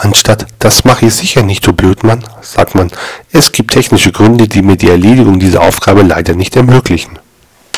Anstatt das mache ich sicher nicht, du Blödmann, sagt man, es gibt technische Gründe, die mir die Erledigung dieser Aufgabe leider nicht ermöglichen.